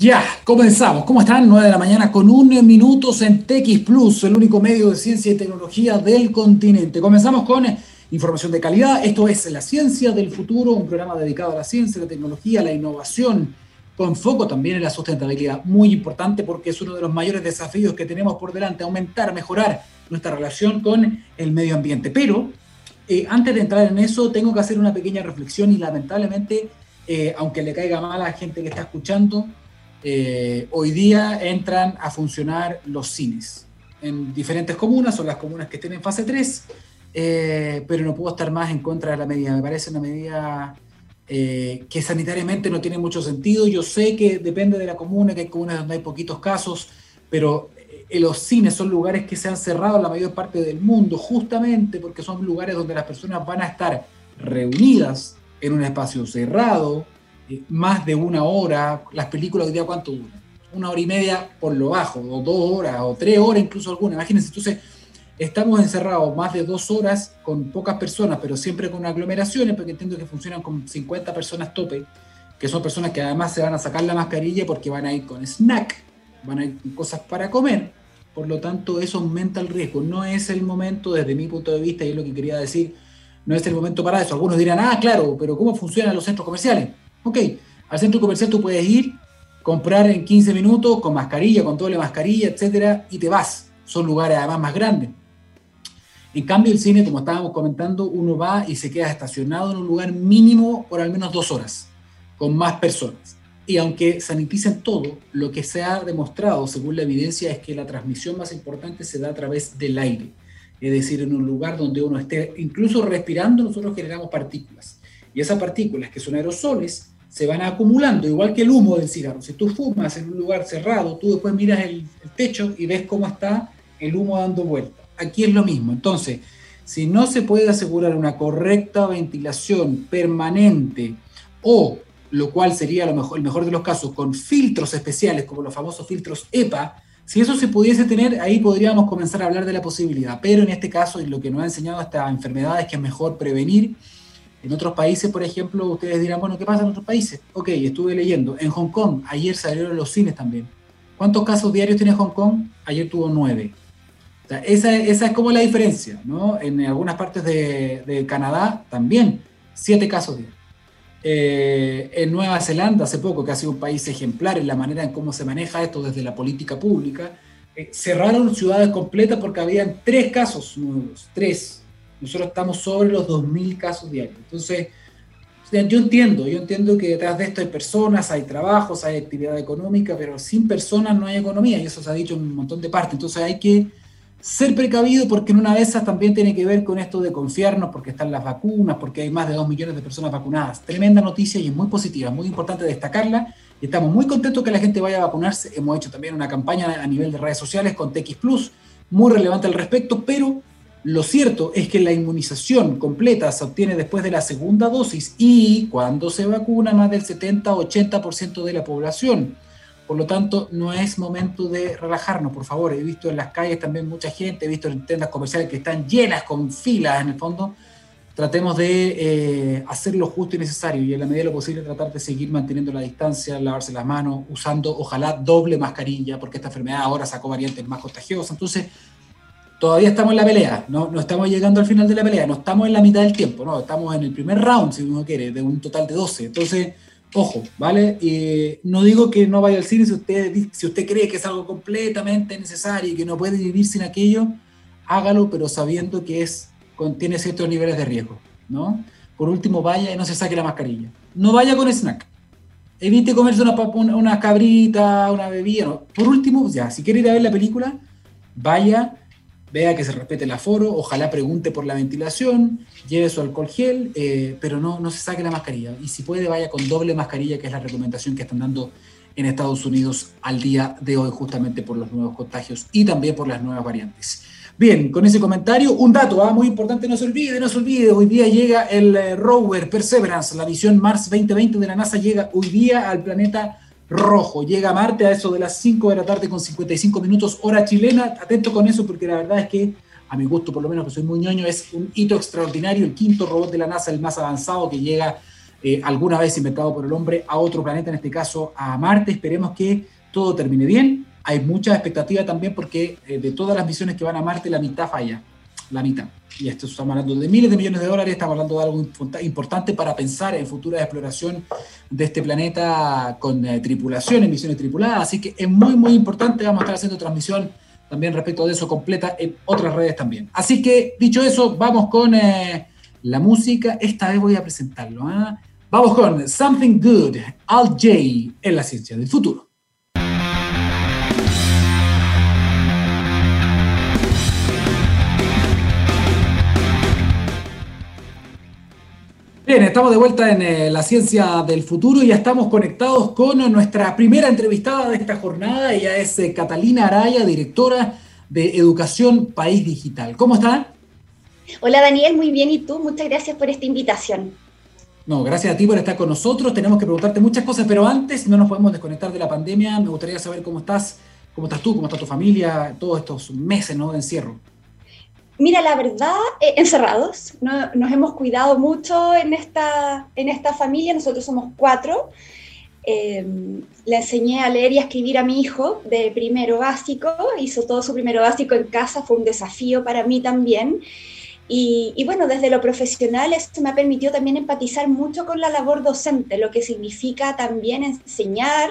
Ya, comenzamos. ¿Cómo están? 9 de la mañana con un minutos en TX Plus, el único medio de ciencia y tecnología del continente. Comenzamos con información de calidad. Esto es La Ciencia del Futuro, un programa dedicado a la ciencia, la tecnología, la innovación, con foco también en la sustentabilidad. Muy importante porque es uno de los mayores desafíos que tenemos por delante, aumentar, mejorar nuestra relación con el medio ambiente. Pero eh, antes de entrar en eso, tengo que hacer una pequeña reflexión y lamentablemente, eh, aunque le caiga mal a la gente que está escuchando, eh, hoy día entran a funcionar los cines en diferentes comunas, son las comunas que estén en fase 3, eh, pero no puedo estar más en contra de la medida. Me parece una medida eh, que sanitariamente no tiene mucho sentido. Yo sé que depende de la comuna, que hay comunas donde hay poquitos casos, pero los cines son lugares que se han cerrado en la mayor parte del mundo, justamente porque son lugares donde las personas van a estar reunidas en un espacio cerrado, más de una hora, las películas hoy cuánto duran, una hora y media por lo bajo, o dos horas, o tres horas incluso algunas, imagínense, entonces estamos encerrados más de dos horas con pocas personas, pero siempre con aglomeraciones, porque entiendo que funcionan con 50 personas tope, que son personas que además se van a sacar la mascarilla porque van a ir con snack, van a ir con cosas para comer, por lo tanto eso aumenta el riesgo, no es el momento desde mi punto de vista, y es lo que quería decir, no es el momento para eso. Algunos dirán, ah, claro, pero ¿cómo funcionan los centros comerciales? Ok, al centro comercial tú puedes ir, comprar en 15 minutos con mascarilla, con doble mascarilla, etcétera, y te vas. Son lugares además más grandes. En cambio, el cine, como estábamos comentando, uno va y se queda estacionado en un lugar mínimo por al menos dos horas, con más personas. Y aunque saniticen todo, lo que se ha demostrado, según la evidencia, es que la transmisión más importante se da a través del aire. Es decir, en un lugar donde uno esté, incluso respirando, nosotros generamos partículas. Y esas partículas, que son aerosoles, se van acumulando, igual que el humo del cigarro. Si tú fumas en un lugar cerrado, tú después miras el, techo y ves cómo está el humo dando vuelta. Aquí es lo mismo. Entonces, si no se puede asegurar una correcta ventilación permanente o, lo cual sería lo mejor, el mejor de los casos, con filtros especiales como los famosos filtros EPA, si eso se pudiese tener, ahí podríamos comenzar a hablar de la posibilidad. Pero en este caso, lo que nos ha enseñado esta enfermedad es que es mejor prevenir en otros países, por ejemplo, ustedes dirán, bueno, ¿qué pasa en otros países? Ok, estuve leyendo. En Hong Kong, ayer salieron los cines también. ¿Cuántos casos diarios tiene Hong Kong? Ayer tuvo nueve. Esa, es como la diferencia, ¿no? En algunas partes de, de Canadá también, siete casos diarios. Eh, en Nueva Zelanda, hace poco, que ha sido un país ejemplar en la manera en cómo se maneja esto desde la política pública, eh, cerraron ciudades completas porque habían tres casos nuevos, tres nosotros estamos sobre los 2.000 casos diarios. Entonces, yo entiendo, yo entiendo que detrás de esto hay personas, hay trabajos, hay actividad económica, pero sin personas no hay economía, y eso se ha dicho en un montón de partes. Entonces hay que ser precavido porque en una de esas también tiene que ver con esto de confiarnos porque están las vacunas, porque hay más de 2 millones de personas vacunadas. Tremenda noticia y es muy positiva, muy importante destacarla. Estamos muy contentos que la gente vaya a vacunarse. Hemos hecho también una campaña a nivel de redes sociales con TX Plus, muy relevante al respecto, pero lo cierto es que la inmunización completa se obtiene después de la segunda dosis y cuando se vacuna más del 70-80% de la población. Por lo tanto, no es momento de relajarnos, por favor. He visto en las calles también mucha gente, he visto en tiendas comerciales que están llenas con filas en el fondo. Tratemos de eh, hacer lo justo y necesario y en la medida de lo posible tratar de seguir manteniendo la distancia, lavarse las manos, usando ojalá doble mascarilla, porque esta enfermedad ahora sacó variantes más contagiosas. Entonces, todavía estamos en la pelea, no, no estamos llegando al final de la pelea, no estamos en la mitad del tiempo, no, estamos en el primer round, si uno quiere, de un total de 12. Entonces, ojo, ¿vale? No digo que no vaya al cine si usted, si usted cree que es algo completamente necesario y que no puede vivir sin aquello, hágalo, pero sabiendo que es, tiene ciertos niveles de riesgo, ¿no? Por último, vaya y no se saque la mascarilla. No vaya con snack. Evite comerse una, una cabrita, una bebida. No. Por último, ya, si quiere ir a ver la película, vaya vea que se respete el aforo, ojalá pregunte por la ventilación, lleve su alcohol gel, eh, pero no, no se saque la mascarilla. Y si puede, vaya con doble mascarilla, que es la recomendación que están dando en Estados Unidos al día de hoy, justamente por los nuevos contagios y también por las nuevas variantes. Bien, con ese comentario, un dato ¿ah? muy importante, no se olvide, no se olvide, hoy día llega el eh, rover Perseverance, la misión Mars 2020 de la NASA llega hoy día al planeta rojo. Llega a Marte a eso de las 5 de la tarde con 55 minutos hora chilena. Atento con eso porque la verdad es que, a mi gusto por lo menos, que soy muy ñoño, es un hito extraordinario. El quinto robot de la NASA, el más avanzado, que llega eh, alguna vez inventado por el hombre a otro planeta, en este caso a Marte. Esperemos que todo termine bien. Hay mucha expectativa también porque eh, de todas las misiones que van a Marte, la mitad falla. La mitad. Y esto estamos hablando de miles de millones de dólares, estamos hablando de algo importante para pensar en futura exploración de este planeta con eh, tripulación, en misiones tripuladas. Así que es muy, muy importante. Vamos a estar haciendo transmisión también respecto de eso completa en otras redes también. Así que, dicho eso, vamos con la música. Esta vez voy a presentarlo. ¿ah? Vamos con Something Good, Al J en la ciencia del futuro. Bien, estamos de vuelta en eh, la ciencia del futuro y ya estamos conectados con nuestra primera entrevistada de esta jornada. Ella es eh, Catalina Araya, directora de Educación País Digital. ¿Cómo está? Hola Daniel, muy bien. ¿Y tú? Muchas gracias por esta invitación. No, gracias a ti por estar con nosotros. Tenemos que preguntarte muchas cosas, pero antes no nos podemos desconectar de la pandemia. Me gustaría saber cómo estás, cómo estás tú, cómo está tu familia, todos estos meses ¿no? de encierro. Mira, la verdad, eh, encerrados. nos hemos cuidado mucho en esta, en esta familia. Nosotros somos cuatro. Eh, le enseñé a leer y a escribir a mi hijo de primero básico. Hizo todo su primero básico en casa. Fue un desafío para mí también. Y, bueno, desde lo profesional esto me ha permitido también empatizar mucho con la labor docente, lo que significa también enseñar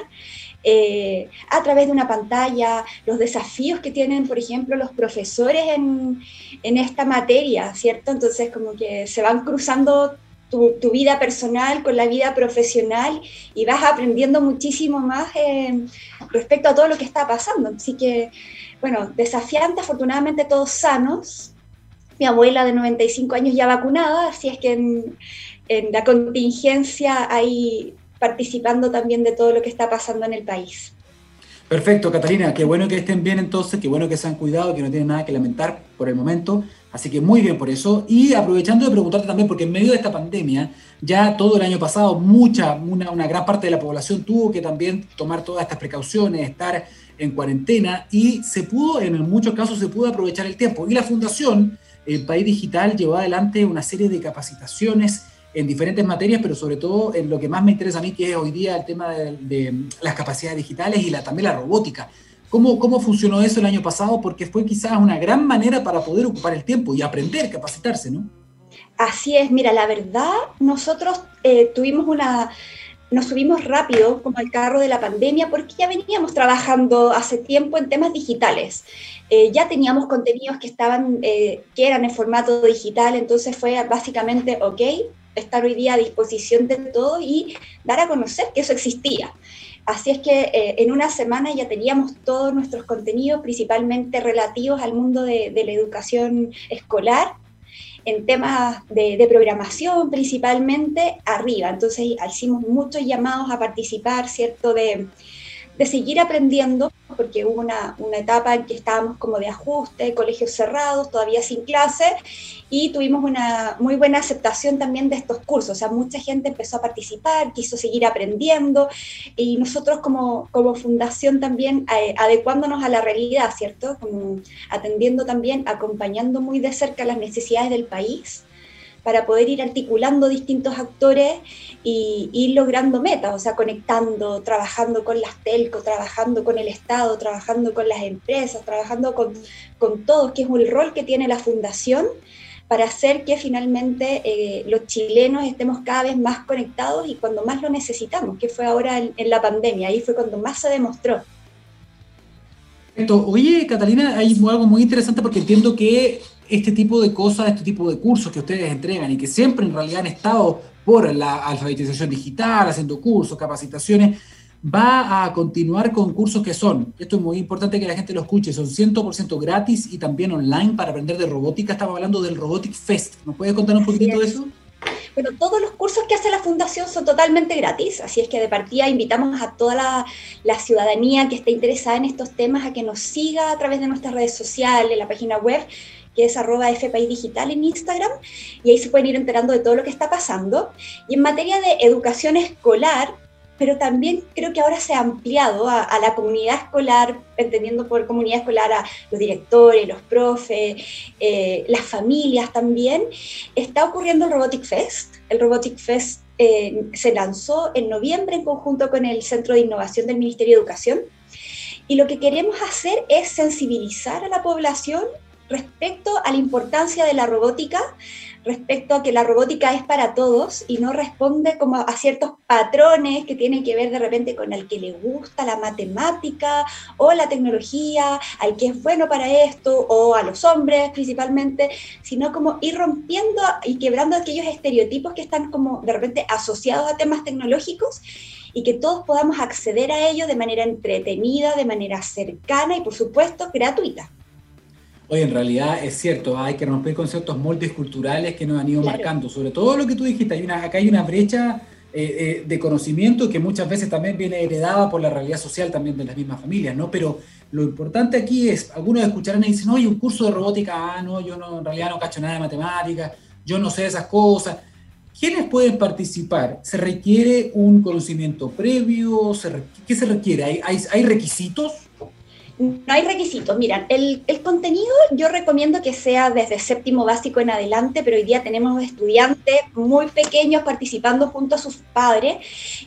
eh, a través de una pantalla, los desafíos que tienen, por ejemplo, los profesores en, en esta materia, ¿cierto? Entonces, como que se van cruzando tu, tu, vida personal con la vida profesional y vas aprendiendo muchísimo más eh, respecto a todo lo que está pasando. Así que, bueno, desafiante, afortunadamente todos sanos, mi abuela de 95 años ya vacunada, así es que en, la contingencia ahí participando también de todo lo que está pasando en el país. Perfecto, Catalina, qué bueno que estén bien entonces, qué bueno que se han cuidado, que no tienen nada que lamentar por el momento, así que muy bien por eso. Y aprovechando de preguntarte también, porque en medio de esta pandemia, ya todo el año pasado, mucha, una, gran parte de la población tuvo que también tomar todas estas precauciones, estar en cuarentena, y se pudo, en muchos casos se pudo aprovechar el tiempo. Y la fundación el País Digital llevó adelante una serie de capacitaciones en diferentes materias, pero sobre todo en lo que más me interesa a mí, que es hoy día el tema de, las capacidades digitales y la, también la robótica. ¿Cómo, ¿Cómo funcionó eso el año pasado? Porque fue quizás una gran manera para poder ocupar el tiempo y aprender, capacitarse, ¿no? Así es, mira, la verdad, nosotros eh, tuvimos una, nos subimos rápido como al carro de la pandemia porque ya veníamos trabajando hace tiempo en temas digitales. Eh, ya teníamos contenidos que estaban, eh, que eran en formato digital, entonces fue básicamente, ok, estar hoy día a disposición de todo y dar a conocer que eso existía. Así es que eh, en una semana ya teníamos todos nuestros contenidos, principalmente relativos al mundo de, de la educación escolar, en temas de, programación principalmente arriba. Entonces hicimos muchos llamados a participar, ¿cierto? De, de seguir aprendiendo, porque hubo una, una, etapa en que estábamos como de ajuste, colegios cerrados, todavía sin clase, y tuvimos una muy buena aceptación también de estos cursos. O sea, mucha gente empezó a participar, quiso seguir aprendiendo, y nosotros como, como fundación también eh, adecuándonos a la realidad, ¿cierto? Como atendiendo también, acompañando muy de cerca las necesidades del país para poder ir articulando distintos actores y ir logrando metas, o sea, conectando, trabajando con las telcos, trabajando con el Estado, trabajando con las empresas, trabajando con, con todos, que es el rol que tiene la fundación para hacer que finalmente eh, los chilenos estemos cada vez más conectados y cuando más lo necesitamos, que fue ahora en, en la pandemia, ahí fue cuando más se demostró. Oye, Catalina, hay algo muy interesante porque entiendo que este tipo de cosas, este tipo de cursos que ustedes entregan y que siempre en realidad han estado por la alfabetización digital, haciendo cursos, capacitaciones, va a continuar con cursos que son, esto es muy importante que la gente lo escuche, son 100% gratis y también online para aprender de robótica. Estamos hablando del Robotic Fest. ¿Nos puedes contar un poquito de eso? Bueno, todos los cursos que hace la Fundación son totalmente gratis, así es que de partida invitamos a toda la, la, ciudadanía que esté interesada en estos temas a que nos siga a través de nuestras redes sociales, la página web que es arroba Digital en Instagram, y ahí se pueden ir enterando de todo lo que está pasando. Y en materia de educación escolar, pero también creo que ahora se ha ampliado a, la comunidad escolar, entendiendo por comunidad escolar a los directores, los profes, eh, las familias también, está ocurriendo el Robotic Fest. El Robotic Fest eh, se lanzó en noviembre en conjunto con el Centro de Innovación del Ministerio de Educación. Y lo que queremos hacer es sensibilizar a la población respecto a la importancia de la robótica, respecto a que la robótica es para todos y no responde como a ciertos patrones que tienen que ver de repente con el que le gusta la matemática o la tecnología, al que es bueno para esto o a los hombres principalmente, sino como ir rompiendo y quebrando aquellos estereotipos que están como de repente asociados a temas tecnológicos y que todos podamos acceder a ello de manera entretenida, de manera cercana y por supuesto gratuita. Oye, en realidad es cierto, hay que romper con ciertos moldes culturales que nos han ido marcando, sobre todo lo que tú dijiste, hay una, acá hay una brecha eh, eh, de conocimiento que muchas veces también viene heredada por la realidad social también de las mismas familias, ¿no? Pero lo importante aquí es, algunos escucharán y dicen, oye, un curso de robótica, ah, no, yo no, en realidad no cacho nada de matemáticas, yo no sé esas cosas. ¿Quiénes pueden participar? ¿Se requiere un conocimiento previo? ¿Qué se requiere? ¿Hay, hay, hay requisitos? No hay requisitos. Miran, el, contenido yo recomiendo que sea desde séptimo básico en adelante, pero hoy día tenemos estudiantes muy pequeños participando junto a sus padres,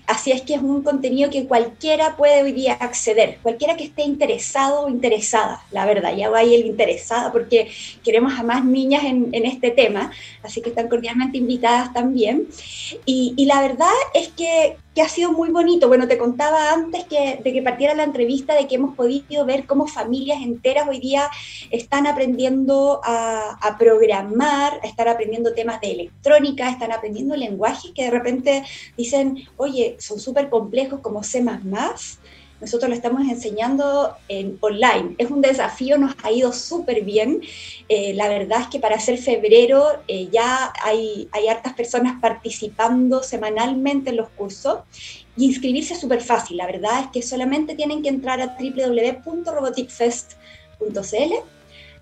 así es que es un contenido que cualquiera puede hoy día acceder, cualquiera que esté interesado o interesada, la verdad, ya va ahí el interesada porque queremos a más niñas en, este tema, así que están cordialmente invitadas también. Y, y la verdad es que que ha sido muy bonito. Bueno, te contaba antes que, de que partiera la entrevista de que hemos podido ver cómo familias enteras hoy día están aprendiendo a, a programar, están aprendiendo temas de electrónica, están aprendiendo lenguajes que de repente dicen, oye, son súper complejos como C nosotros lo estamos enseñando en online. Es un desafío, nos ha ido súper bien. Eh, la verdad es que para ser febrero eh, ya hay, hay hartas personas participando semanalmente en los cursos y inscribirse es súper fácil. La verdad es que solamente tienen que entrar a www.roboticfest.cl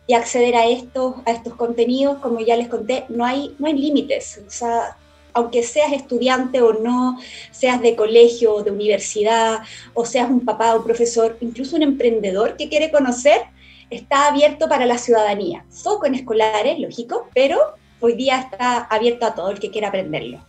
y acceder a estos, a estos contenidos. Como ya les conté, no hay, no hay límites. O sea, aunque seas estudiante o no, seas de colegio o de universidad, o seas un papá o profesor, incluso un emprendedor que quiere conocer, está abierto para la ciudadanía. Foco en escolares, lógico, pero hoy día está abierto a todo el que quiera aprenderlo.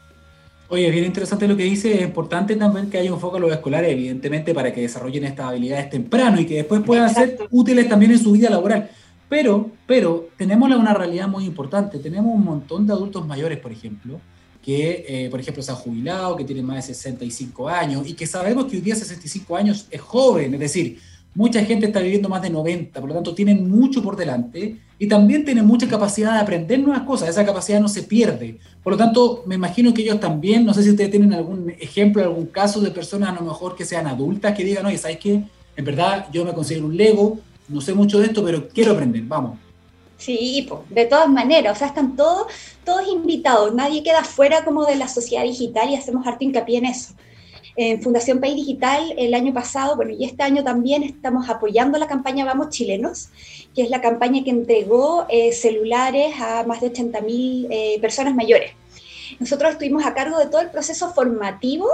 Oye, es bien interesante lo que dice. Es importante también que haya un foco en los escolares, evidentemente, para que desarrollen estas habilidades temprano y que después puedan ser útiles también en su vida laboral. Pero, pero tenemos una realidad muy importante. Tenemos un montón de adultos mayores, por ejemplo, que, eh, por ejemplo, se han jubilado, que tienen más de 65 años y que sabemos que hoy día 65 años es joven, es decir, mucha gente está viviendo más de 90, por lo tanto tienen mucho por delante y también tienen mucha capacidad de aprender nuevas cosas, esa capacidad no se pierde. Por lo tanto, me imagino que ellos también, no sé si ustedes tienen algún ejemplo, algún caso de personas a lo mejor que sean adultas que digan, oye, ¿sabes qué? En verdad yo me considero un Lego, no sé mucho de esto, pero quiero aprender, vamos. Sí, de todas maneras, o sea, están todos, todos invitados, nadie queda fuera como de la sociedad digital y hacemos harto hincapié en eso. En Fundación País Digital el año pasado, bueno, y este año también estamos apoyando la campaña Vamos Chilenos, que es la campaña que entregó eh, celulares a más de 80.000 eh, personas mayores. Nosotros estuvimos a cargo de todo el proceso formativo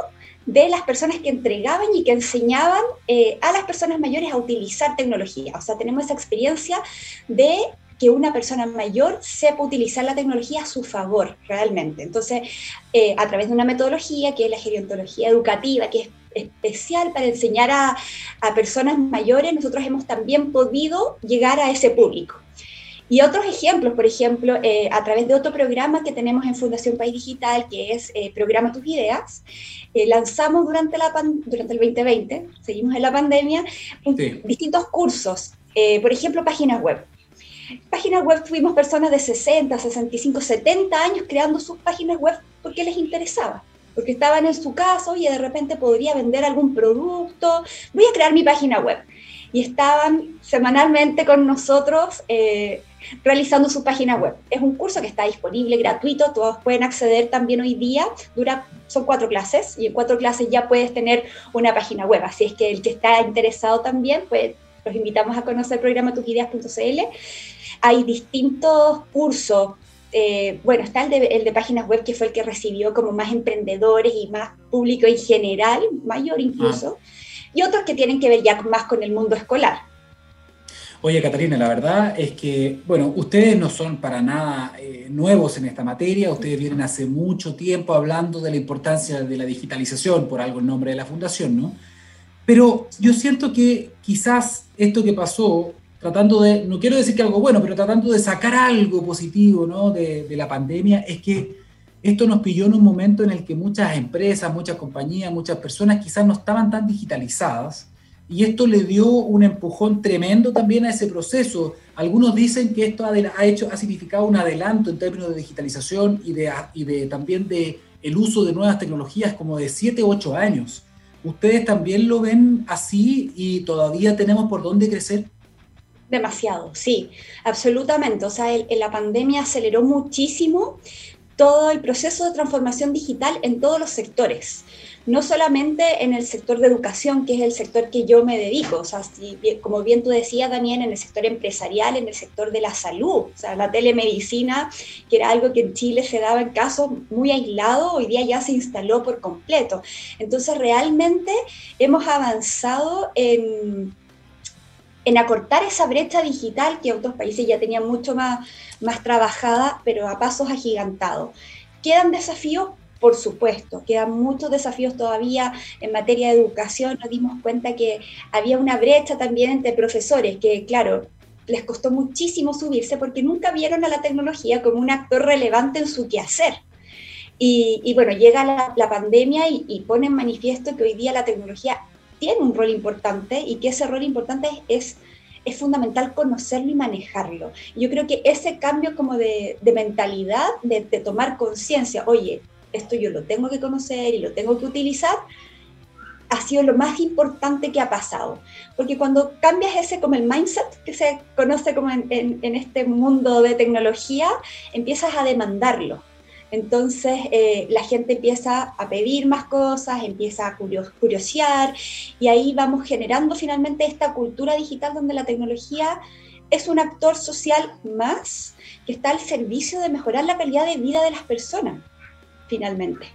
de las personas que entregaban y que enseñaban eh, a las personas mayores a utilizar tecnología. O sea, tenemos esa experiencia de que una persona mayor sepa utilizar la tecnología a su favor, realmente. Entonces, eh, a través de una metodología que es la gerontología educativa, que es especial para enseñar a, personas mayores, nosotros hemos también podido llegar a ese público. Y otros ejemplos, por ejemplo, eh, a través de otro programa que tenemos en Fundación País Digital, que es eh, Programa Tus Ideas, lanzamos durante, la durante el 2020, seguimos en la pandemia, distintos cursos, por ejemplo, páginas web. Páginas web tuvimos personas de 60, 65, 70 años creando sus páginas web porque les interesaba, porque estaban en su casa y de repente podría vender algún producto, voy a crear mi página web. Y estaban semanalmente con nosotros eh, realizando su página web. Es un curso que está disponible, gratuito, todos pueden acceder también hoy día, son cuatro clases y en cuatro clases ya puedes tener una página web, así es que el que está interesado también, pues los invitamos a conocer programa tusideas.cl hay distintos cursos. Eh, bueno, está el de, el de, páginas web que fue el que recibió como más emprendedores y más público en general, mayor incluso, ah. y otros que tienen que ver ya más con el mundo escolar. Oye, Catalina, la verdad es que, bueno, ustedes no son para nada eh, nuevos en esta materia, ustedes vienen hace mucho tiempo hablando de la importancia de la digitalización, por algo el nombre de la fundación, ¿no? Pero yo siento que quizás esto que pasó, tratando de, no quiero decir que algo bueno, pero tratando de sacar algo positivo, ¿no? De, la pandemia, es que esto nos pilló en un momento en el que muchas empresas, muchas compañías, muchas personas quizás no estaban tan digitalizadas y esto le dio un empujón tremendo también a ese proceso. Algunos dicen que esto ha, hecho, ha significado un adelanto en términos de digitalización y, de, y de, también de el uso de nuevas tecnologías como de 7 u 8 años. ¿Ustedes también lo ven así y todavía tenemos por dónde crecer? Demasiado, sí, absolutamente. O sea, la pandemia aceleró muchísimo todo el proceso de transformación digital en todos los sectores no solamente en el sector de educación, que es el sector que yo me dedico, o sea, como bien tú decías también en el sector empresarial, en el sector de la salud, o sea, la telemedicina, que era algo que en Chile se daba en casos muy aislados, hoy día ya se instaló por completo. Entonces, realmente hemos avanzado en, en acortar esa brecha digital que otros países ya tenían mucho más, más trabajada, pero a pasos agigantados. Quedan desafíos por supuesto, quedan muchos desafíos todavía en materia de educación. Nos dimos cuenta que había una brecha también entre profesores, que claro, les costó muchísimo subirse porque nunca vieron a la tecnología como un actor relevante en su quehacer. Y, bueno, llega la, pandemia y, y, pone en manifiesto que hoy día la tecnología tiene un rol importante y que ese rol importante es, es, fundamental conocerlo y manejarlo. Yo creo que ese cambio como de, mentalidad, de, de tomar conciencia, oye, esto yo lo tengo que conocer y lo tengo que utilizar, ha sido lo más importante que ha pasado. Porque cuando cambias ese como el mindset que se conoce como en, este mundo de tecnología, empiezas a demandarlo. Entonces eh, la gente empieza a pedir más cosas, empieza a curiosear y ahí vamos generando finalmente esta cultura digital donde la tecnología es un actor social más que está al servicio de mejorar la calidad de vida de las personas finalmente.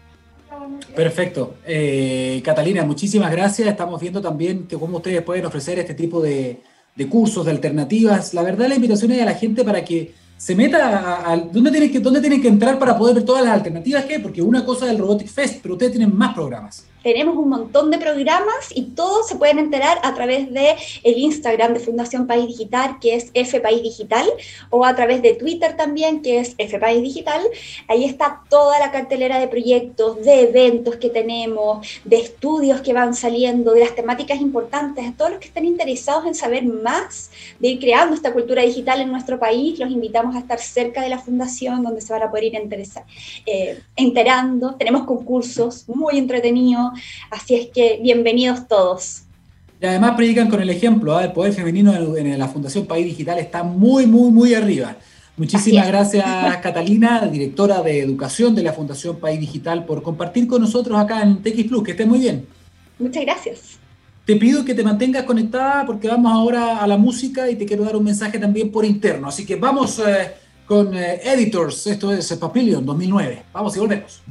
Perfecto. Eh, Catalina, muchísimas gracias. Estamos viendo también que cómo ustedes pueden ofrecer este tipo de, cursos, de alternativas. La verdad, la invitación es a la gente para que se meta a, dónde tienen que dónde tienen que entrar para poder ver todas las alternativas que porque una cosa es el Robotic Fest, pero ustedes tienen más programas. Tenemos un montón de programas y todos se pueden enterar a través de el Instagram de Fundación País Digital, que es F País Digital, o a través de Twitter también, que es F País Digital. Ahí está toda la cartelera de proyectos, de eventos que tenemos, de estudios que van saliendo, de las temáticas importantes. A todos los que estén interesados en saber más de ir creando esta cultura digital en nuestro país, los invitamos a estar cerca de la fundación, donde se van a poder ir eh, enterando. Tenemos concursos muy entretenidos Así es que bienvenidos todos. Y además predican con el ejemplo, ¿ah? el poder femenino en la Fundación País Digital está muy, muy, muy arriba. Muchísimas gracias, Catalina, directora de Educación de la Fundación País Digital, por compartir con nosotros acá en TX Plus. Que estés muy bien. Muchas gracias. Te pido que te mantengas conectada porque vamos ahora a la música y te quiero dar un mensaje también por interno. Así que vamos eh, con eh, Editors. Esto es Papillion 2009. Vamos y volvemos.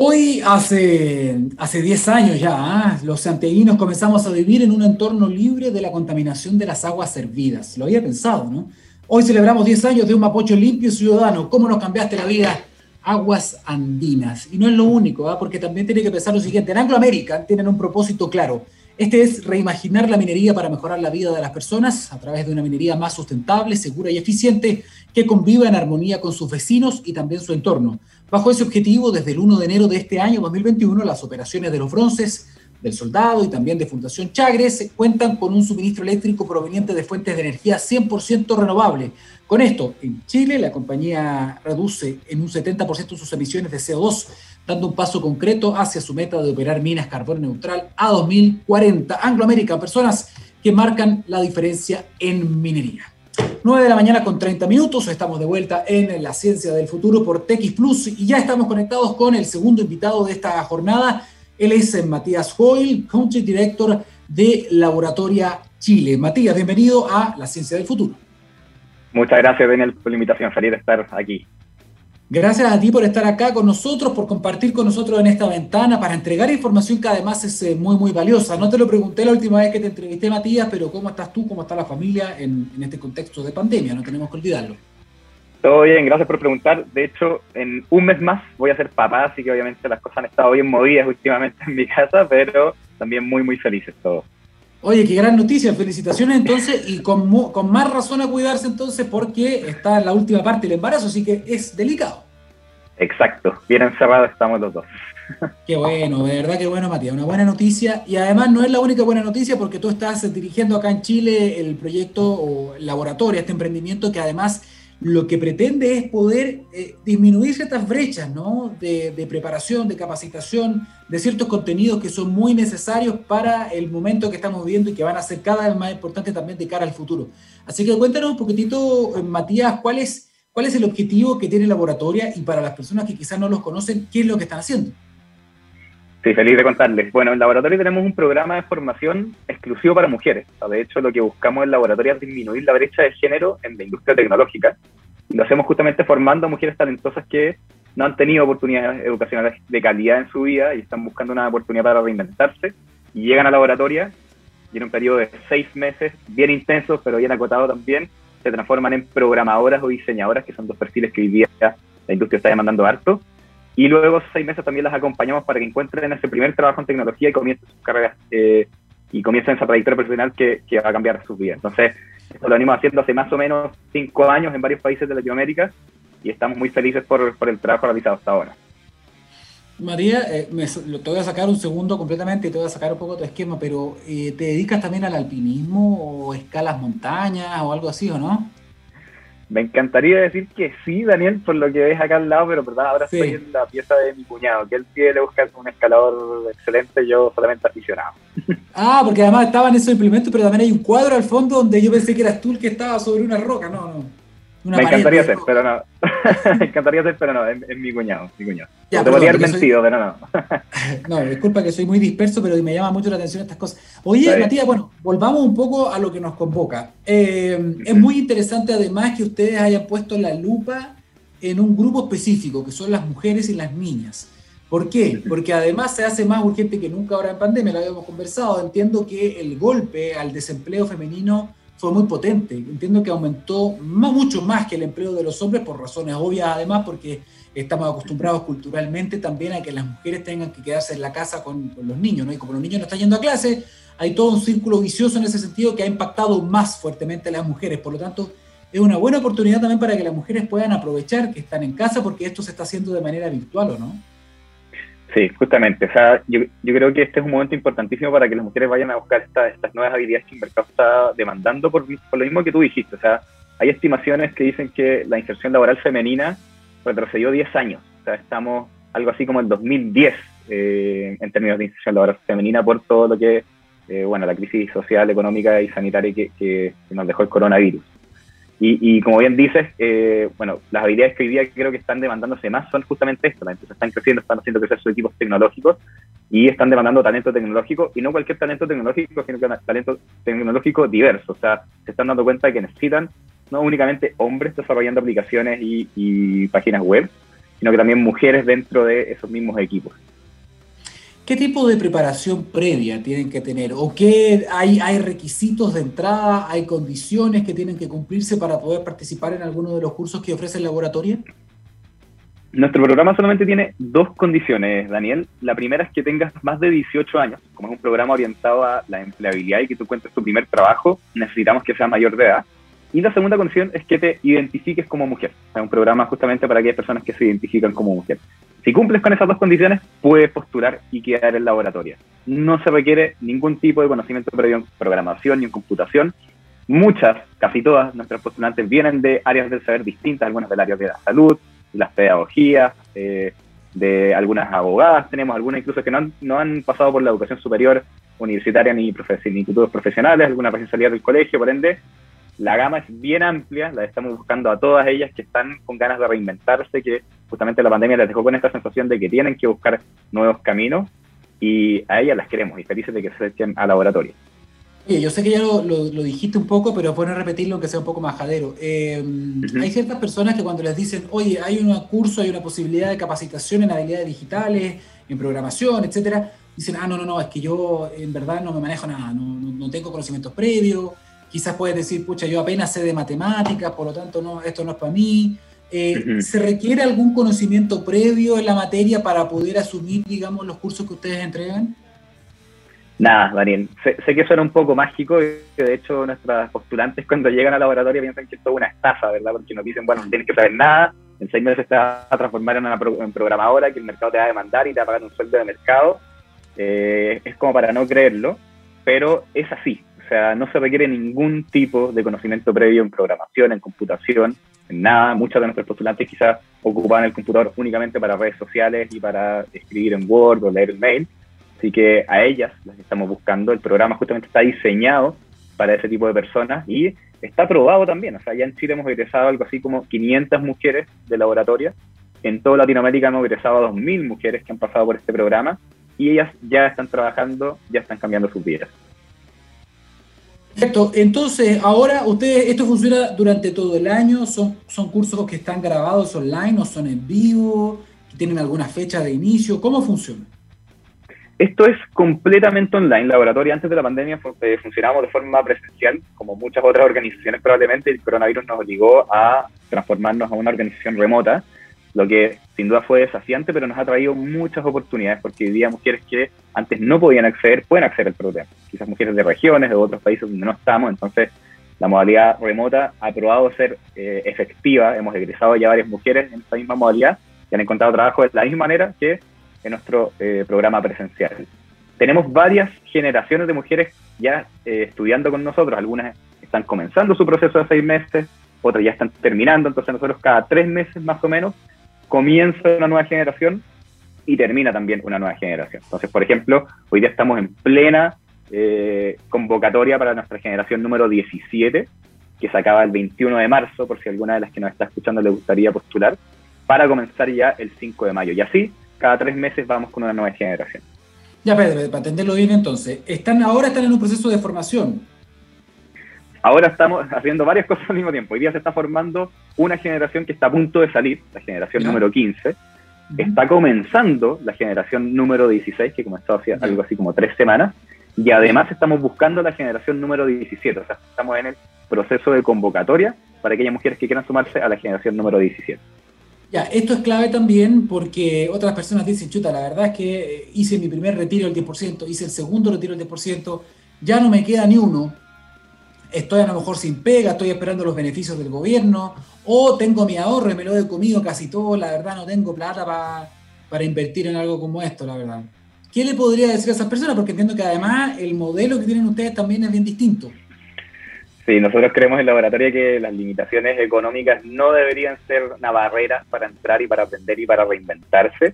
Hoy, hace, hace 10 años ya, ¿ah? los santiaguinos comenzamos a vivir en un entorno libre de la contaminación de las aguas servidas. Lo había pensado, ¿no? Hoy celebramos 10 años de un Mapocho limpio y ciudadano. ¿Cómo nos cambiaste la vida? Aguas andinas. Y no es lo único, ¿ah? porque también tiene que pensar lo siguiente. En Anglo American tienen un propósito claro. Este es reimaginar la minería para mejorar la vida de las personas a través de una minería más sustentable, segura y eficiente que conviva en armonía con sus vecinos y también su entorno. Bajo ese objetivo, desde el 1 de enero de este año 2021, las operaciones de los bronces del Soldado y también de Fundación Chagres cuentan con un suministro eléctrico proveniente de fuentes de energía 100% renovable. Con esto, en Chile, la compañía reduce en un 70% sus emisiones de CO2, dando un paso concreto hacia su meta de operar minas carbón neutral a 2040. Anglo American, personas que marcan la diferencia en minería. 9 de la mañana con 30 minutos, estamos de vuelta en la ciencia del futuro por TX Plus y ya estamos conectados con el segundo invitado de esta jornada. Él es Matías Hoyle, Country Director de Laboratoria Chile. Matías, bienvenido a la ciencia del futuro. Muchas gracias, Daniel, por la invitación. Feliz de estar aquí. Gracias a ti por estar acá con nosotros, por compartir con nosotros en esta ventana, para entregar información que además es eh, muy, muy valiosa. No te lo pregunté la última vez que te entrevisté, Matías, pero ¿cómo estás tú? ¿Cómo está la familia en, este contexto de pandemia? No tenemos que olvidarlo. Todo bien, gracias por preguntar. De hecho, en un mes más voy a ser papá, así que obviamente las cosas han estado bien movidas últimamente en mi casa, pero también muy, muy felices todos. Oye, qué gran noticia, felicitaciones entonces y con, con más razón a cuidarse entonces porque está en la última parte del embarazo, así que es delicado. Exacto, bien encerrados estamos los dos. Qué bueno, de verdad qué bueno, Matías, una buena noticia y además no es la única buena noticia porque tú estás dirigiendo acá en Chile el proyecto o laboratorio, este emprendimiento que además lo que pretende es poder eh, disminuir ciertas brechas ¿no? de, preparación, de capacitación, de ciertos contenidos que son muy necesarios para el momento que estamos viviendo y que van a ser cada vez más importantes también de cara al futuro. Así que cuéntanos un poquitito, eh, Matías, cuál es, cuál es el objetivo que tiene el laboratorio y para las personas que quizás no los conocen, qué es lo que están haciendo. Sí, feliz de contarles. Bueno, en laboratorio tenemos un programa de formación exclusivo para mujeres. De hecho, lo que buscamos en laboratorio es disminuir la brecha de género en la industria tecnológica. Y lo hacemos justamente formando a mujeres talentosas que no han tenido oportunidades educacionales de calidad en su vida y están buscando una oportunidad para reinventarse. Y llegan al laboratorio y en un periodo de seis meses, bien intensos, pero bien acotado también, se transforman en programadoras o diseñadoras, que son dos perfiles que hoy día la industria está demandando harto y luego seis meses también las acompañamos para que encuentren ese primer trabajo en tecnología y comiencen sus carreras eh, y comiencen esa trayectoria profesional que, va a cambiar sus vidas. Entonces, esto lo venimos haciendo hace más o menos cinco años en varios países de Latinoamérica y estamos muy felices por, por el trabajo realizado hasta ahora. María, eh, me, te voy a sacar un segundo completamente y te voy a sacar un poco tu esquema, pero eh, ¿te dedicas también al alpinismo o escalas montañas o algo así o no? Me encantaría decir que sí, Daniel, por lo que ves acá al lado, pero verdad, ahora estoy en la pieza de mi cuñado, que él quiere buscar un escalador excelente, yo solamente aficionado. Ah, porque además estaban esos implementos, pero también hay un cuadro al fondo donde yo pensé que eras tú el que estaba sobre una roca, no, no me encantaría ser, pero no. me encantaría ser, pero no, es, mi cuñado, mi cuñado. Ya, te podría haber mentido, pero no. no, disculpa que soy muy disperso, pero me llama mucho la atención estas cosas. Oye, Matías, bueno, volvamos un poco a lo que nos convoca. Eh, es muy interesante además que ustedes hayan puesto la lupa en un grupo específico, que son las mujeres y las niñas. ¿Por qué? Porque además se hace más urgente que nunca ahora en pandemia, lo habíamos conversado. Entiendo que el golpe al desempleo femenino fue muy potente. Entiendo que aumentó mucho más que el empleo de los hombres por razones obvias, además, porque estamos acostumbrados culturalmente también a que las mujeres tengan que quedarse en la casa con, los niños, ¿no? Y como los niños no están yendo a clase, hay todo un círculo vicioso en ese sentido que ha impactado más fuertemente a las mujeres. Por lo tanto, es una buena oportunidad también para que las mujeres puedan aprovechar que están en casa porque esto se está haciendo de manera virtual, ¿o no? Sí, justamente. O sea, yo, yo, creo que este es un momento importantísimo para que las mujeres vayan a buscar estas nuevas habilidades que el mercado está demandando por, por, lo mismo que tú dijiste. O sea, hay estimaciones que dicen que la inserción laboral femenina retrocedió 10 años. O sea, estamos algo así como el 2010 eh, en términos de inserción laboral femenina por todo lo que, eh, bueno, la crisis social, económica y sanitaria que, que nos dejó el coronavirus. Y, como bien dices, eh, bueno, las habilidades que hoy día creo que están demandándose más son justamente esto. Las empresas están creciendo, están haciendo crecer sus equipos tecnológicos y están demandando talento tecnológico y no cualquier talento tecnológico, sino que talento tecnológico diverso. O sea, se están dando cuenta de que necesitan no únicamente hombres desarrollando aplicaciones y páginas web, sino que también mujeres dentro de esos mismos equipos. ¿Qué tipo de preparación previa tienen que tener? ¿O qué hay, hay requisitos de entrada? ¿Hay condiciones que tienen que cumplirse para poder participar en alguno de los cursos que ofrece el laboratorio? Nuestro programa solamente tiene dos condiciones, Daniel. La primera es que tengas más de 18 años. Como es un programa orientado a la empleabilidad y que tú cuentes tu primer trabajo, necesitamos que sea mayor de edad. Y la segunda condición es que te identifiques como mujer. Es un programa justamente para aquellas personas que se identifican como mujer. Si cumples con esas dos condiciones, puedes postular y quedar en laboratorio. No se requiere ningún tipo de conocimiento previo en programación ni en computación. Muchas, casi todas, nuestras postulantes vienen de áreas del saber distintas, algunas del área de la salud, las pedagogías, eh, de algunas abogadas, tenemos algunas incluso que no han, no han pasado por la educación superior universitaria ni, ni institutos profesionales, alguna recién salida del colegio, por ende, la gama es bien amplia, la estamos buscando a todas ellas que están con ganas de reinventarse, que justamente la pandemia les dejó con esta sensación de que tienen que buscar nuevos caminos y a ellas las queremos y felices de que se acerquen al laboratorio. Oye, yo sé que ya lo, dijiste un poco, pero bueno repetirlo aunque sea un poco majadero. Eh, hay ciertas personas que cuando les dicen, oye, hay un curso, hay una posibilidad de capacitación en habilidades digitales, en programación, etcétera, dicen, ah, no, no, no, es que yo en verdad no me manejo nada, no, no tengo conocimientos previos. Quizás puedes decir, pucha, yo apenas sé de matemáticas, por lo tanto, no, esto no es para mí. Eh, ¿Se requiere algún conocimiento previo en la materia para poder asumir, digamos, los cursos que ustedes entregan? Nada, Daniel. Sé, que suena un poco mágico. De hecho, nuestras postulantes cuando llegan al laboratorio piensan que es toda una estafa, ¿verdad? Porque nos dicen, bueno, no tienes que saber nada. En seis meses te vas a transformar en una programadora que el mercado te va a demandar y te va a pagar un sueldo de mercado. Eh, es como para no creerlo, pero es así. O sea, no se requiere ningún tipo de conocimiento previo en programación, en computación, en nada. Muchos de nuestros postulantes quizás ocupan el computador únicamente para redes sociales y para escribir en Word o leer el mail Así que a ellas las estamos buscando. El programa justamente está diseñado para ese tipo de personas y está aprobado también. O sea, ya en Chile hemos egresado algo así como 500 mujeres de laboratorio. En toda Latinoamérica hemos egresado a 2.000 mujeres que han pasado por este programa y ellas ya están trabajando, ya están cambiando sus vidas. Entonces, ahora ustedes, esto funciona durante todo el año, son, son cursos que están grabados online o son en vivo, tienen alguna fecha de inicio, ¿cómo funciona? Esto es completamente online. Laboratorio antes de la pandemia eh, funcionábamos de forma presencial, como muchas otras organizaciones probablemente. El coronavirus nos obligó a transformarnos a una organización remota, lo que sin duda fue desafiante, pero nos ha traído muchas oportunidades, porque hoy día mujeres que antes no podían acceder, pueden acceder al programa. Quizás mujeres de regiones, de otros países donde no estamos. Entonces, la modalidad remota ha probado ser eh, efectiva. Hemos egresado ya varias mujeres en esta misma modalidad y han encontrado trabajo de la misma manera que en nuestro eh, programa presencial. Tenemos varias generaciones de mujeres ya eh, estudiando con nosotros, algunas están comenzando su proceso de seis meses, otras ya están terminando, entonces nosotros cada tres meses más o menos comienza una nueva generación y termina también una nueva generación. Entonces, por ejemplo, hoy día estamos en plena eh, convocatoria para nuestra generación número 17, que se acaba el 21 de marzo, por si alguna de las que nos está escuchando le gustaría postular, para comenzar ya el 5 de mayo. Y así cada tres meses vamos con una nueva generación. Ya, Pedro, para entenderlo bien entonces, están ahora están en un proceso de formación. Ahora estamos haciendo varias cosas al mismo tiempo. Hoy día se está formando una generación que está a punto de salir, la generación número 15. Está comenzando la generación número 16, que comenzó hace algo así como tres semanas. Y además estamos buscando la generación número 17. O sea, estamos en el proceso de convocatoria para aquellas mujeres que quieran sumarse a la generación número 17. Ya, esto es clave también porque otras personas dicen, chuta, la verdad es que eh, hice mi primer retiro del 10%, hice el segundo retiro del 10%, ya no me queda ni uno, estoy a lo mejor sin pega, estoy esperando los beneficios del gobierno, o tengo mi ahorro y me lo he comido casi todo, la verdad no tengo plata para invertir en algo como esto, la verdad. ¿Qué le podría decir a esas personas? Porque entiendo que además el modelo que tienen ustedes también es bien distinto. Sí, nosotros creemos en el laboratorio que las limitaciones económicas no deberían ser una barrera para entrar y para aprender y para reinventarse.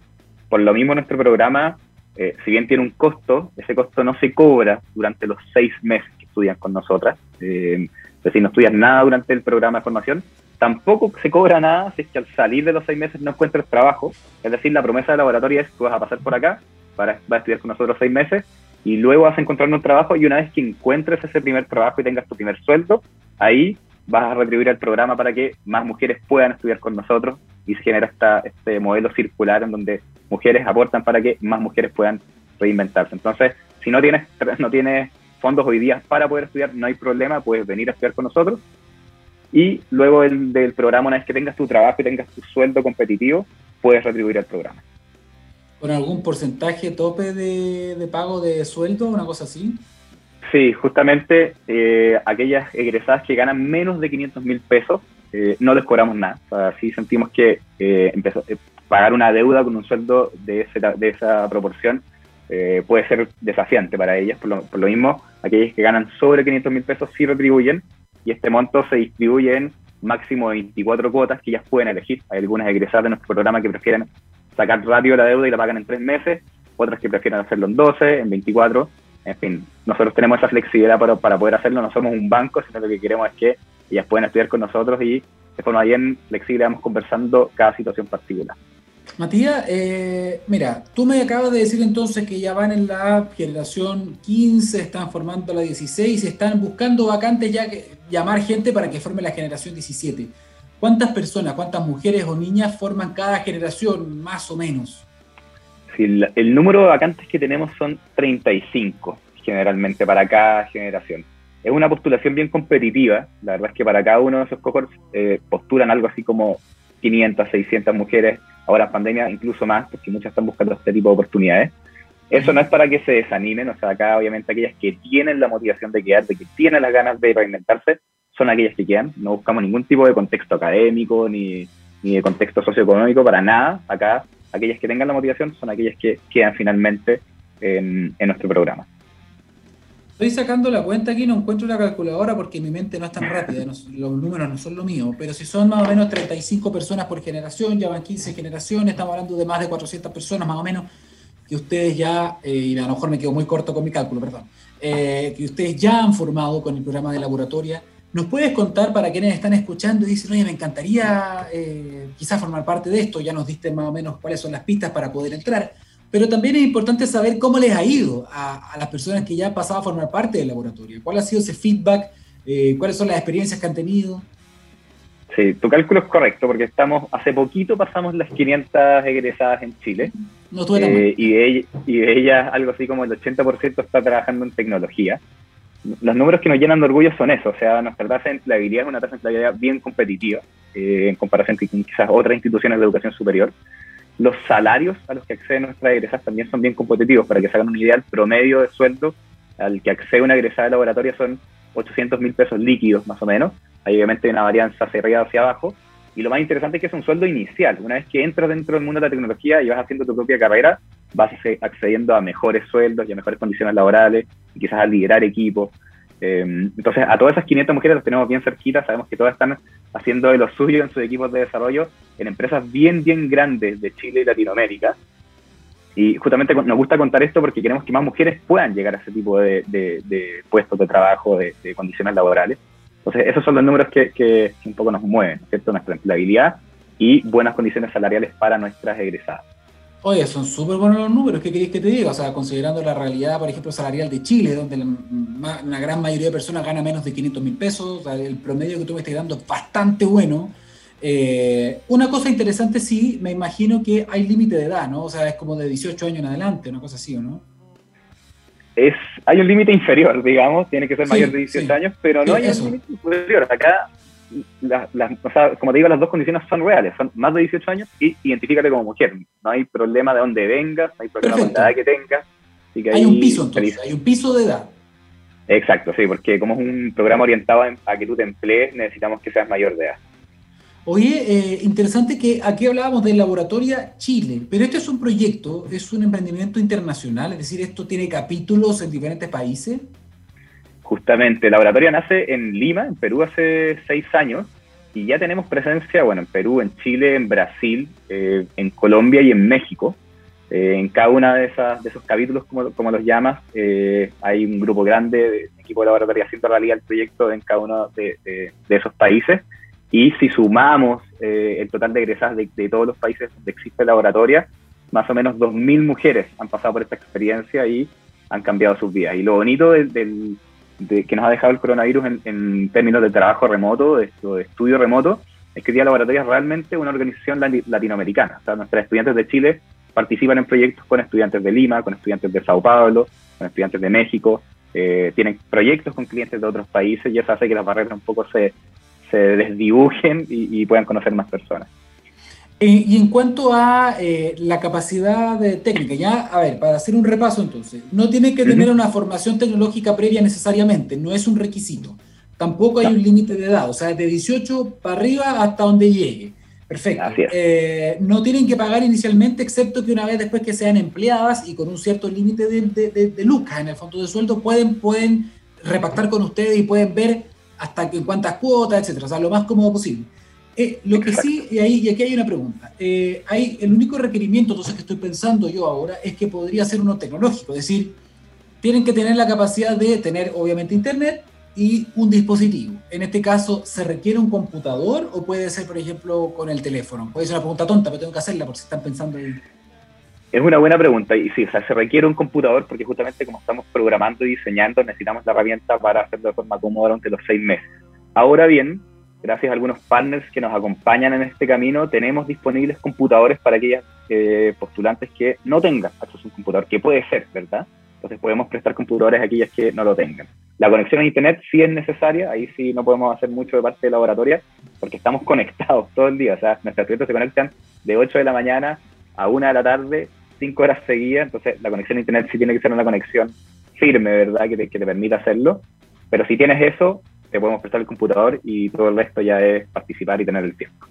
Por lo mismo, nuestro programa, eh, si bien tiene un costo, ese costo no se cobra durante los seis meses estudian con nosotras. Eh, es decir, no estudias nada durante el programa de formación. Tampoco se cobra nada si es que al salir de los seis meses no encuentras trabajo. Es decir, la promesa del laboratorio es tú vas a pasar por acá, para, vas a estudiar con nosotros seis meses y luego vas a encontrar un trabajo y una vez que encuentres ese primer trabajo y tengas tu primer sueldo, ahí vas a retribuir al programa para que más mujeres puedan estudiar con nosotros y se genera esta, este modelo circular en donde mujeres aportan para que más mujeres puedan reinventarse. Entonces, si no tienes, no tienes fondos hoy día para poder estudiar, no hay problema, puedes venir a estudiar con nosotros. Y luego el, del programa, una vez que tengas tu trabajo y tengas tu sueldo competitivo, puedes retribuir al programa con algún porcentaje tope de, pago de sueldo, una cosa así? Sí, justamente eh, aquellas egresadas que ganan menos de 500 mil pesos, eh, no les cobramos nada. O sea, sí sentimos que eh, empezó, pagar una deuda con un sueldo de, de esa proporción puede ser desafiante para ellas. Por lo, por lo mismo, aquellas que ganan sobre 500 mil pesos sí retribuyen y este monto se distribuye en máximo 24 cuotas que ellas pueden elegir. Hay algunas egresadas de nuestro programa que prefieren sacar rápido la deuda y la pagan en tres meses, otras que prefieren hacerlo en 12, en 24. En fin, nosotros tenemos esa flexibilidad para, para poder hacerlo, no somos un banco, sino lo que queremos es que ellas puedan estudiar con nosotros y de forma bien flexible vamos conversando cada situación particular. Matías, eh, mira, tú me acabas de decir entonces que ya van en la generación 15, están formando la 16, están buscando vacantes ya que llamar gente para que forme la generación 17. ¿Cuántas personas, cuántas mujeres o niñas forman cada generación, más o menos? Sí, el número de vacantes que tenemos son 35, generalmente, para cada generación. Es una postulación bien competitiva, la verdad es que para cada uno de esos cohorts eh, postulan algo así como 500, 600 mujeres ahora pandemia incluso más, porque muchas están buscando este tipo de oportunidades. Eso no es para que se desanimen, o sea, acá obviamente aquellas que tienen la motivación de quedar, que tienen las ganas de reinventarse, son aquellas que quedan. No buscamos ningún tipo de contexto académico ni, ni de contexto socioeconómico para nada. Acá, aquellas que tengan la motivación son aquellas que quedan finalmente en, en nuestro programa. Estoy sacando la cuenta aquí, no encuentro la calculadora porque mi mente no es tan rápida, los números no son lo mío, pero si son más o menos 35 personas por generación, ya van 15 generaciones, estamos hablando de más de 400 personas más o menos, que ustedes ya, eh, y a lo mejor me quedo muy corto con mi cálculo, perdón, eh, que ustedes ya han formado con el programa de laboratoria. ¿Nos puedes contar para quienes están escuchando y dicen, oye, me encantaría eh, quizás formar parte de esto, ya nos diste más o menos cuáles son las pistas para poder entrar? Pero también es importante saber cómo les ha ido a, las personas que ya han pasado a formar parte del laboratorio. ¿Cuál ha sido ese feedback? Eh, ¿Cuáles son las experiencias que han tenido? Sí, tu cálculo es correcto, porque estamos hace poquito pasamos las 500 egresadas en Chile. No estuve tan eh, y, de y de ellas algo así como el 80% está trabajando en tecnología. Los números que nos llenan de orgullo son eso, o sea, nuestra tasa de empleabilidad es una tasa de empleabilidad bien competitiva eh, en comparación con quizás otras instituciones de educación superior los salarios a los que acceden nuestras egresadas también son bien competitivos. Para que se hagan una idea, el promedio de sueldo al que accede una egresada de laboratorio son 800 mil pesos líquidos, más o menos. Hay obviamente una varianza hacia arriba hacia abajo. Y lo más interesante es que es un sueldo inicial. Una vez que entras dentro del mundo de la tecnología y vas haciendo tu propia carrera, vas accediendo a mejores sueldos y a mejores condiciones laborales, y quizás a liderar equipos. Em, entonces, a todas esas 500 mujeres las tenemos bien cerquitas, sabemos que todas están haciendo de lo suyo en sus equipos de desarrollo en empresas bien, bien grandes de Chile y Latinoamérica. Y justamente nos gusta contar esto porque queremos que más mujeres puedan llegar a ese tipo de, puestos de trabajo, de, condiciones laborales. Entonces, esos son los números que, que un poco nos mueven, ¿cierto? Nuestra empleabilidad y buenas condiciones salariales para nuestras egresadas. Oye, son súper buenos los números, ¿qué queréis que te diga? O sea, considerando la realidad, por ejemplo, salarial de Chile, donde una gran mayoría de personas gana menos de 500 mil pesos, el promedio que tú me estás dando es bastante bueno. Eh, una cosa interesante, sí, me imagino que hay límite de edad, ¿no? O sea, es como de 18 años en adelante, una cosa así, ¿o no? Es, hay un límite inferior, digamos, tiene que ser mayor de 18 años, pero no hay un límite inferior. Acá como te digo, las dos condiciones son reales, son más de 18 años y identifícate como mujer. No hay problema de dónde vengas, no hay problema de la edad que tengas. hay un piso entonces, hay un piso de edad. Exacto, sí, porque como es un programa orientado a que tú te emplees, necesitamos que seas mayor de edad. Oye, eh, interesante que aquí hablábamos del Laboratorio Chile, pero este es un proyecto, es un emprendimiento internacional, es decir, esto tiene capítulos en diferentes países. Justamente, la laboratorio nace en Lima, en Perú, hace seis años, y ya tenemos presencia, bueno, en Perú, en Chile, en Brasil, eh, en Colombia y en México. Eh, en cada uno de, esas, de esos capítulos, como, como los llamas, eh, hay un grupo grande de equipo de laboratorio haciendo realidad el proyecto en cada uno de, de, esos países. Y si sumamos el total de egresadas de, todos los países donde existe laboratoria, más o menos 2.000 mujeres han pasado por esta experiencia y han cambiado sus vidas. Y lo bonito del, que nos ha dejado el coronavirus en, términos de trabajo remoto, de, estudio remoto, es que Día Laboratoria es realmente una organización latinoamericana. O sea, nuestros estudiantes de Chile participan en proyectos con estudiantes de Lima, con estudiantes de Sao Paulo, con estudiantes de México, eh, tienen proyectos con clientes de otros países y eso hace que las barreras un poco se, se desdibujen y puedan conocer más personas. Y en cuanto a eh, la capacidad de técnica, ya, a ver, para hacer un repaso entonces, no tiene que tener una formación tecnológica previa necesariamente, no es un requisito. Tampoco hay un límite de edad, o sea, de 18 para arriba hasta donde llegue. Perfecto. Eh, no tienen que pagar inicialmente, excepto que una vez después que sean empleadas y con un cierto límite de, de, de, lucas en el fondo de sueldo, pueden, pueden repactar con ustedes y pueden ver hasta en cuántas cuotas, etcétera, o sea, lo más cómodo posible. Eh, lo que sí, y, ahí, y aquí hay una pregunta. Eh, hay, el único requerimiento, entonces, que estoy pensando yo ahora es que podría ser uno tecnológico, es decir, tienen que tener la capacidad de tener, obviamente, Internet, y un dispositivo. En este caso, ¿se requiere un computador o puede ser, por ejemplo, con el teléfono? Puede ser una pregunta tonta, pero tengo que hacerla porque si están pensando en... Es una buena pregunta y sí, o sea, se requiere un computador porque justamente como estamos programando y diseñando necesitamos la herramienta para hacerlo de forma cómoda durante los seis meses. Ahora bien, gracias a algunos partners que nos acompañan en este camino, tenemos disponibles computadores para aquellas eh, postulantes que no tengan acceso a un computador, que puede ser, ¿verdad? Entonces podemos prestar computadores a aquellas que no lo tengan. La conexión a Internet sí es necesaria, ahí sí no podemos hacer mucho de parte de laboratoria, porque estamos conectados todo el día, o sea, nuestros estudiantes se conectan de 8 de la mañana a 1 de la tarde cinco horas seguidas, entonces la conexión a internet sí tiene que ser una conexión firme, ¿verdad? Que te, que te permita hacerlo. Pero si tienes eso, te podemos prestar el computador y todo el resto ya es participar y tener el tiempo.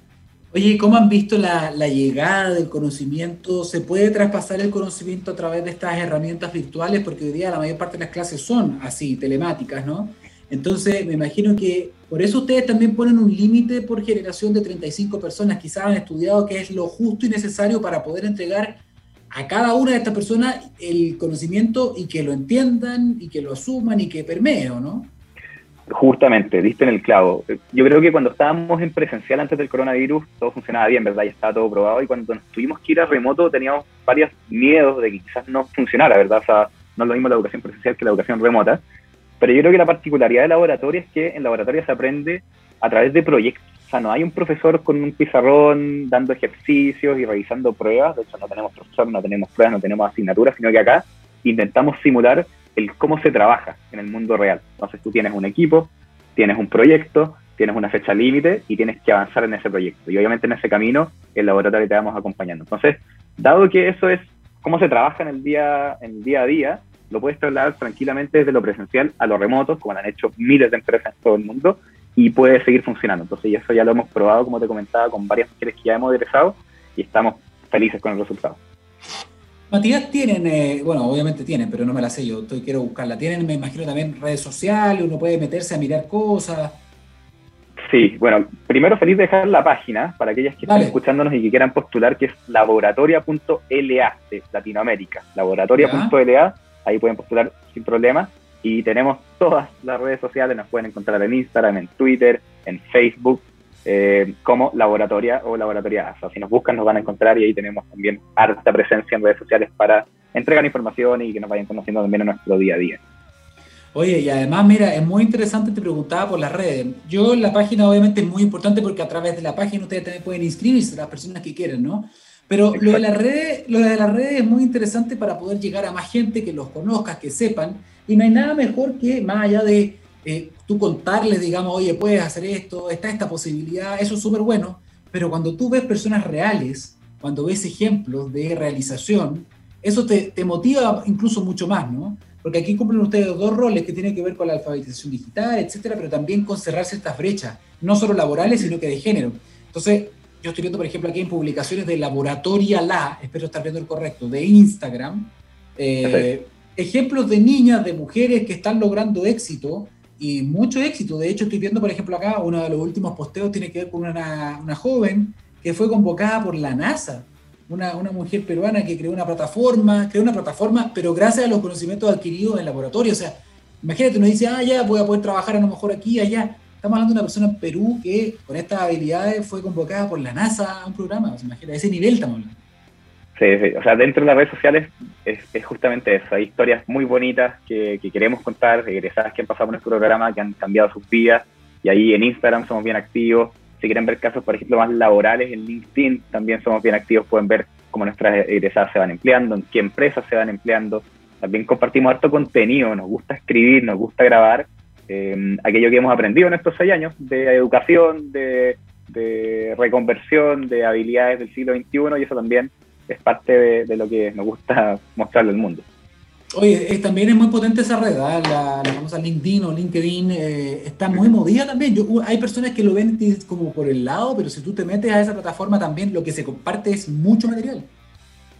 Oye, ¿cómo han visto la, la, llegada del conocimiento? ¿Se puede traspasar el conocimiento a través de estas herramientas virtuales? Porque hoy día la mayor parte de las clases son así, telemáticas, ¿no? Entonces, me imagino que por eso ustedes también ponen un límite por generación de 35 personas. Quizás han estudiado que es lo justo y necesario para poder entregar a cada una de estas personas el conocimiento y que lo entiendan y que lo asuman y que permee, ¿no? Justamente, diste en el clavo. Yo creo que cuando estábamos en presencial antes del coronavirus, todo funcionaba bien, ¿verdad? Ya estaba todo probado. Y cuando nos tuvimos que ir a remoto, teníamos varios miedos de que quizás no funcionara, ¿verdad? O sea, no es lo mismo la educación presencial que la educación remota. Pero yo creo que la particularidad del laboratorio es que en laboratorio se aprende a través de proyectos sea, no hay un profesor con un pizarrón dando ejercicios y revisando pruebas, de hecho no tenemos profesor, no tenemos pruebas, no tenemos asignaturas, sino que acá intentamos simular el cómo se trabaja en el mundo real. Entonces tú tienes un equipo, tienes un proyecto, tienes una fecha límite y tienes que avanzar en ese proyecto. Y obviamente en ese camino el laboratorio te vamos acompañando. Entonces, dado que eso es cómo se trabaja en el día, en el día a día, lo puedes trasladar tranquilamente desde lo presencial a lo remoto, como lo han hecho miles de empresas en todo el mundo, y puede seguir funcionando. Entonces, eso ya lo hemos probado, como te comentaba, con varias mujeres que ya hemos egresado y estamos felices con el resultado. Matías, tienen, eh, bueno, obviamente tienen, pero no me la sé yo, estoy, quiero buscarla. Tienen, me imagino, también redes sociales, uno puede meterse a mirar cosas. Sí, bueno, primero feliz de dejar la página para aquellas que están escuchándonos y que quieran postular, que es laboratoria.la de Latinoamérica. Laboratoria.la, ahí pueden postular sin problema y tenemos todas las redes sociales, nos pueden encontrar en Instagram, en Twitter, en Facebook, eh, como Laboratoria o Laboratoria ASA. Si nos buscan nos van a encontrar y ahí tenemos también harta presencia en redes sociales para entregar información y que nos vayan conociendo también en nuestro día a día. Oye, y además, mira, es muy interesante, te preguntaba por las redes. Yo, la página obviamente es muy importante porque a través de la página ustedes también pueden inscribirse, las personas que quieran, ¿no? Pero lo de, las redes, lo de las redes es muy interesante para poder llegar a más gente, que los conozca, que sepan. Y no hay nada mejor que, más allá de eh, tú contarles, digamos, oye, puedes hacer esto, está esta posibilidad, eso es súper bueno. Pero cuando tú ves personas reales, cuando ves ejemplos de realización, eso te, te motiva incluso mucho más, ¿no? Porque aquí cumplen ustedes dos roles que tienen que ver con la alfabetización digital, etcétera, pero también con cerrar ciertas brechas, no solo laborales, sino que de género. Entonces, yo estoy viendo, por ejemplo, aquí en publicaciones de Laboratoria La, espero estar viendo el correcto, de Instagram, eh, ejemplos de niñas, de mujeres que están logrando éxito y mucho éxito. De hecho, estoy viendo, por ejemplo, acá uno de los últimos posteos tiene que ver con una, una joven que fue convocada por la NASA, una, una, mujer peruana que creó una plataforma, creó una plataforma, pero gracias a los conocimientos adquiridos en laboratorio. O sea, imagínate, uno dice, ah, ya voy a poder trabajar a lo mejor aquí, allá Estamos hablando de una persona en Perú que con estas habilidades fue convocada por la NASA a un programa, ¿se imagina? ese nivel estamos hablando. Sí, o sea, dentro de las redes sociales es, justamente eso, hay historias muy bonitas que, queremos contar, egresadas que han pasado por nuestro programa, que han cambiado sus vidas, y ahí en Instagram somos bien activos, si quieren ver casos, por ejemplo, más laborales, en LinkedIn también somos bien activos, pueden ver cómo nuestras egresadas se van empleando, en qué empresas se van empleando, también compartimos harto contenido, nos gusta escribir, nos gusta grabar, eh, aquello que hemos aprendido en estos seis años de educación, de, reconversión, de habilidades del siglo XXI y eso también es parte de, lo que nos gusta mostrarle al mundo. Oye, también es muy potente esa red, ¿ah? la, famosa LinkedIn o LinkedIn, eh, está muy movida también. hay personas que lo ven como por el lado, pero si tú te metes a esa plataforma también lo que se comparte es mucho material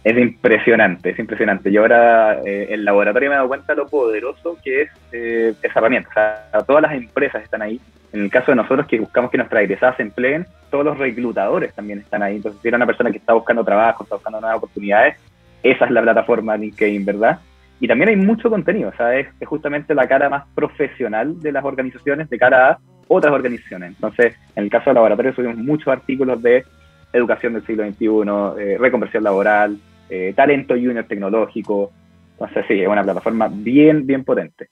es impresionante, es impresionante. Yo ahora eh, el laboratorio me he dado cuenta de lo poderoso que es eh, esa herramienta. O sea, todas las empresas están ahí. En el caso de nosotros que buscamos que nuestras egresadas se empleen, todos los reclutadores también están ahí. Entonces, si eres una persona que está buscando trabajo, está buscando nuevas oportunidades, esa es la plataforma LinkedIn, ¿verdad? Y también hay mucho contenido, o sea, es, justamente la cara más profesional de las organizaciones de cara a otras organizaciones. Entonces, en el caso del laboratorio subimos muchos artículos de educación del siglo XXI, eh, reconversión laboral, eh, talento junior tecnológico. Entonces, sí, es una plataforma bien, bien potente.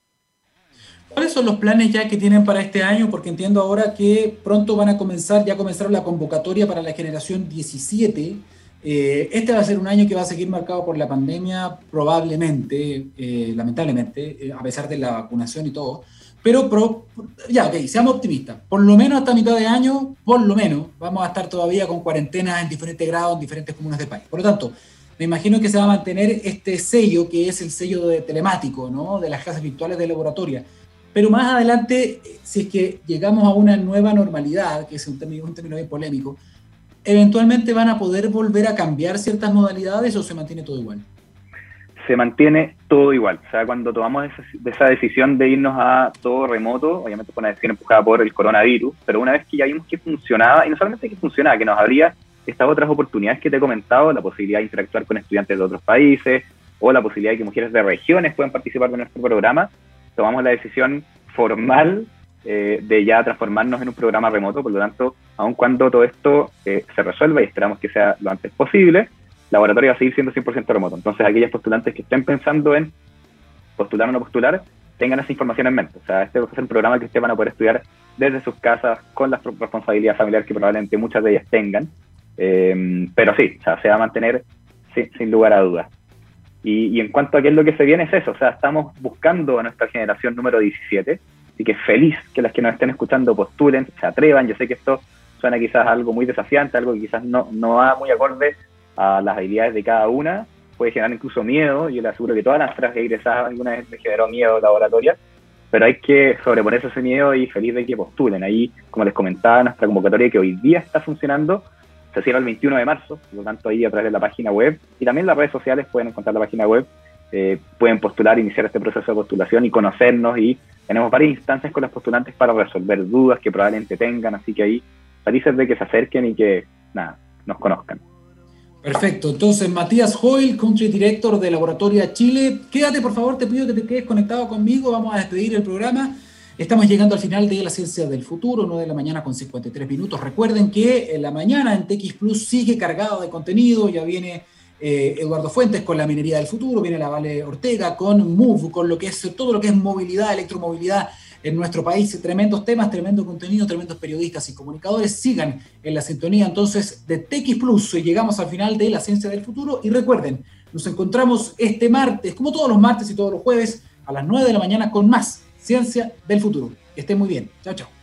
¿Cuáles son los planes ya que tienen para este año? Porque entiendo ahora que pronto van a comenzar, ya comenzaron la convocatoria para la generación 17. Eh, este va a ser un año que va a seguir marcado por la pandemia, probablemente, eh, lamentablemente, eh, a pesar de la vacunación y todo. Pero, ya, ok, seamos optimistas. Por lo menos hasta mitad de año, por lo menos, vamos a estar todavía con cuarentenas en diferentes grados en diferentes comunas del país. Por lo tanto, me imagino que se va a mantener este sello, que es el sello de telemático, ¿no? De las clases virtuales de laboratoria pero más adelante, si es que llegamos a una nueva normalidad, que es un término, un término bien polémico, eventualmente van a poder volver a cambiar ciertas modalidades o se mantiene todo igual? Se mantiene todo igual. O sea, cuando tomamos esa, esa decisión de irnos a todo remoto, obviamente fue una decisión empujada por el coronavirus, pero una vez que ya vimos que funcionaba, y no solamente que funcionaba, que nos abría estas otras oportunidades que te he comentado, la posibilidad de interactuar con estudiantes de otros países o la posibilidad de que mujeres de regiones puedan participar de nuestro programa, tomamos la decisión formal eh, de ya transformarnos en un programa remoto, por lo tanto, aun cuando todo esto eh, se resuelva y esperamos que sea lo antes posible, laboratorio va a seguir siendo 100% remoto. Entonces, aquellos postulantes que estén pensando en postular o no postular, tengan esa información en mente. O sea, este va a ser un programa que ustedes van a poder estudiar desde sus casas, con las responsabilidades familiares que probablemente muchas de ellas tengan. Eh, pero sí, o sea, se va a mantener sin lugar a dudas. Y, en cuanto a qué es lo que se viene, es eso. O sea, estamos buscando a nuestra generación número 17. Así que feliz que las que nos estén escuchando postulen, se atrevan. Yo sé que esto suena quizás algo muy desafiante, algo que quizás no, no va muy acorde a las habilidades de cada una. Puede generar incluso miedo. Yo le aseguro que todas las egresadas alguna vez me generó miedo laboratoria. Pero hay que sobreponerse ese miedo y feliz de que postulen. Ahí, como les comentaba, nuestra convocatoria que hoy día está funcionando se cierra el 21 de marzo, por lo tanto ahí a través de la página web y también las redes sociales pueden encontrar la página web, eh, pueden postular, iniciar este proceso de postulación y conocernos y tenemos varias instancias con los postulantes para resolver dudas que probablemente tengan, así que ahí felices de que se acerquen y que nada, nos conozcan. Perfecto, entonces Matías Hoyle, Country Director de Laboratoria Chile, quédate por favor, te pido que te quedes conectado conmigo, vamos a despedir el programa. Estamos llegando al final de la ciencia del futuro, 9 de la mañana con 53 minutos. Recuerden que en la mañana en TX Plus sigue cargado de contenido, ya viene eh, Eduardo Fuentes con la minería del futuro, viene la Vale Ortega con Move, con lo que es todo lo que es movilidad, electromovilidad en nuestro país. Tremendos temas, tremendo contenido, tremendos periodistas y comunicadores. Sigan en la sintonía entonces de TX Plus. Llegamos al final de la ciencia del futuro y recuerden, nos encontramos este martes, como todos los martes y todos los jueves, a las 9 de la mañana con más Ciencia del Futuro. Que estén muy bien. Chao, chao.